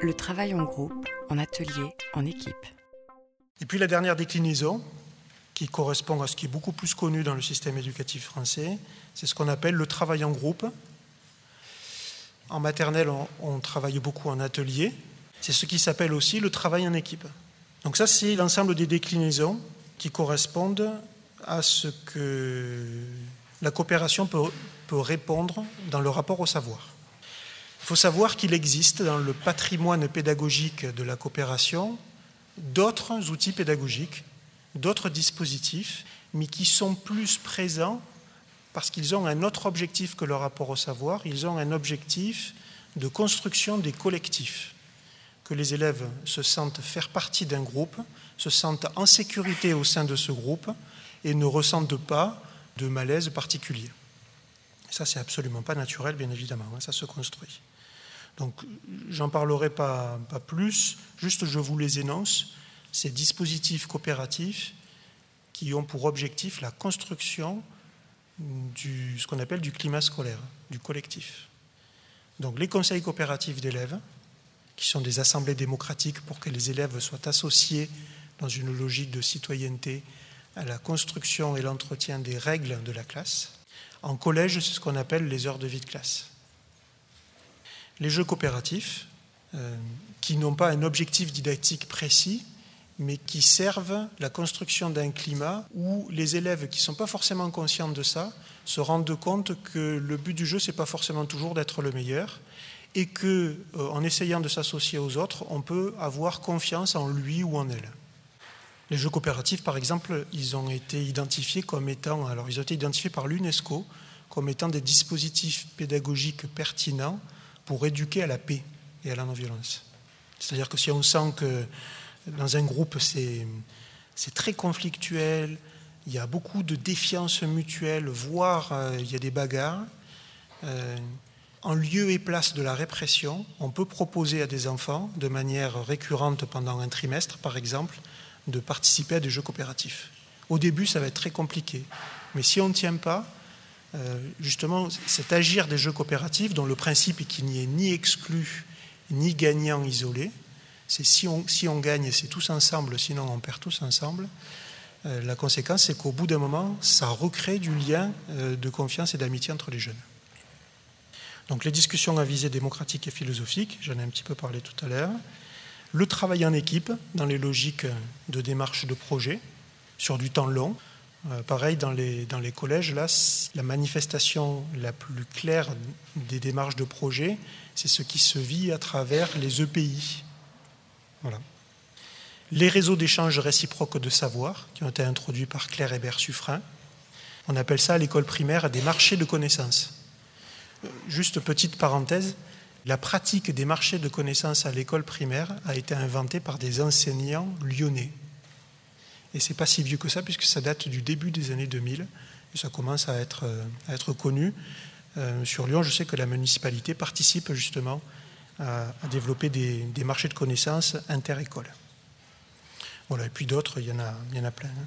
le travail en groupe, en atelier, en équipe. Et puis la dernière déclinaison, qui correspond à ce qui est beaucoup plus connu dans le système éducatif français, c'est ce qu'on appelle le travail en groupe. En maternelle, on, travaille beaucoup en atelier. C'est ce qui s'appelle aussi le travail en équipe. Donc ça, c'est l'ensemble des déclinaisons qui correspondent à ce que la coopération peut, peut répondre dans le rapport au savoir. Il faut savoir qu'il existe dans le patrimoine pédagogique de la coopération d'autres outils pédagogiques, d'autres dispositifs, mais qui sont plus présents parce qu'ils ont un autre objectif que le rapport au savoir, ils ont un objectif de construction des collectifs, que les élèves se sentent faire partie d'un groupe, se sentent en sécurité au sein de ce groupe et ne ressentent pas de malaise particulier. Ça, c'est absolument pas naturel, bien évidemment, hein, ça se construit. Donc, j'en parlerai pas, plus, juste je vous les énonce, ces dispositifs coopératifs qui ont pour objectif la construction du, ce qu'on appelle du climat scolaire, du collectif. Donc les conseils coopératifs d'élèves, qui sont des assemblées démocratiques pour que les élèves soient associés dans une logique de citoyenneté à la construction et l'entretien des règles de la classe. En collège, c'est ce qu'on appelle les heures de vie de classe. Les jeux coopératifs, euh, qui n'ont pas un objectif didactique précis, mais qui servent la construction d'un climat où les élèves qui ne sont pas forcément conscients de ça se rendent compte que le but du jeu, ce n'est pas forcément toujours d'être le meilleur, et que, euh, en essayant de s'associer aux autres, on peut avoir confiance en lui ou en elle. Les jeux coopératifs, par exemple, ils ont été identifiés comme étant, alors ils ont été identifiés par l'UNESCO comme étant des dispositifs pédagogiques pertinents pour éduquer à la paix et à la non-violence. C'est-à-dire que si on sent que dans un groupe, c'est très conflictuel, il y a beaucoup de défiance mutuelle, voire euh, il y a des bagarres. Euh, en lieu et place de la répression, on peut proposer à des enfants, de manière récurrente pendant un trimestre par exemple, de participer à des jeux coopératifs. Au début, ça va être très compliqué, mais si on ne tient pas, justement, cet agir des jeux coopératifs, dont le principe est qu'il n'y ait ni exclu ni gagnant isolé, c'est si on, si on gagne, c'est tous ensemble, sinon on perd tous ensemble. Euh, la conséquence, c'est qu'au bout d'un moment, ça recrée du lien euh, de confiance et d'amitié entre les jeunes. Donc les discussions à visée démocratique et philosophique, j'en ai un petit peu parlé tout à l'heure. Le travail en équipe, dans les logiques de démarche de projet, sur du temps long. Euh, pareil, dans les, collèges, là, la manifestation la plus claire des démarches de projet, c'est ce qui se vit à travers les EPI, voilà. Les réseaux d'échange réciproques de savoir, qui ont été introduits par Claire Hébert-Suffren, on appelle ça à l'école primaire des marchés de connaissances. Euh, juste petite parenthèse, la pratique des marchés de connaissances à l'école primaire a été inventée par des enseignants lyonnais. Et c'est pas si vieux que ça, puisque ça date du début des années 2000, et ça commence à être, euh, à être connu. Euh, sur Lyon, je sais que la municipalité participe justement à, développer des, marchés de connaissances inter-écoles. Voilà, et puis d'autres, il, y en a, il y en a plein. Hein.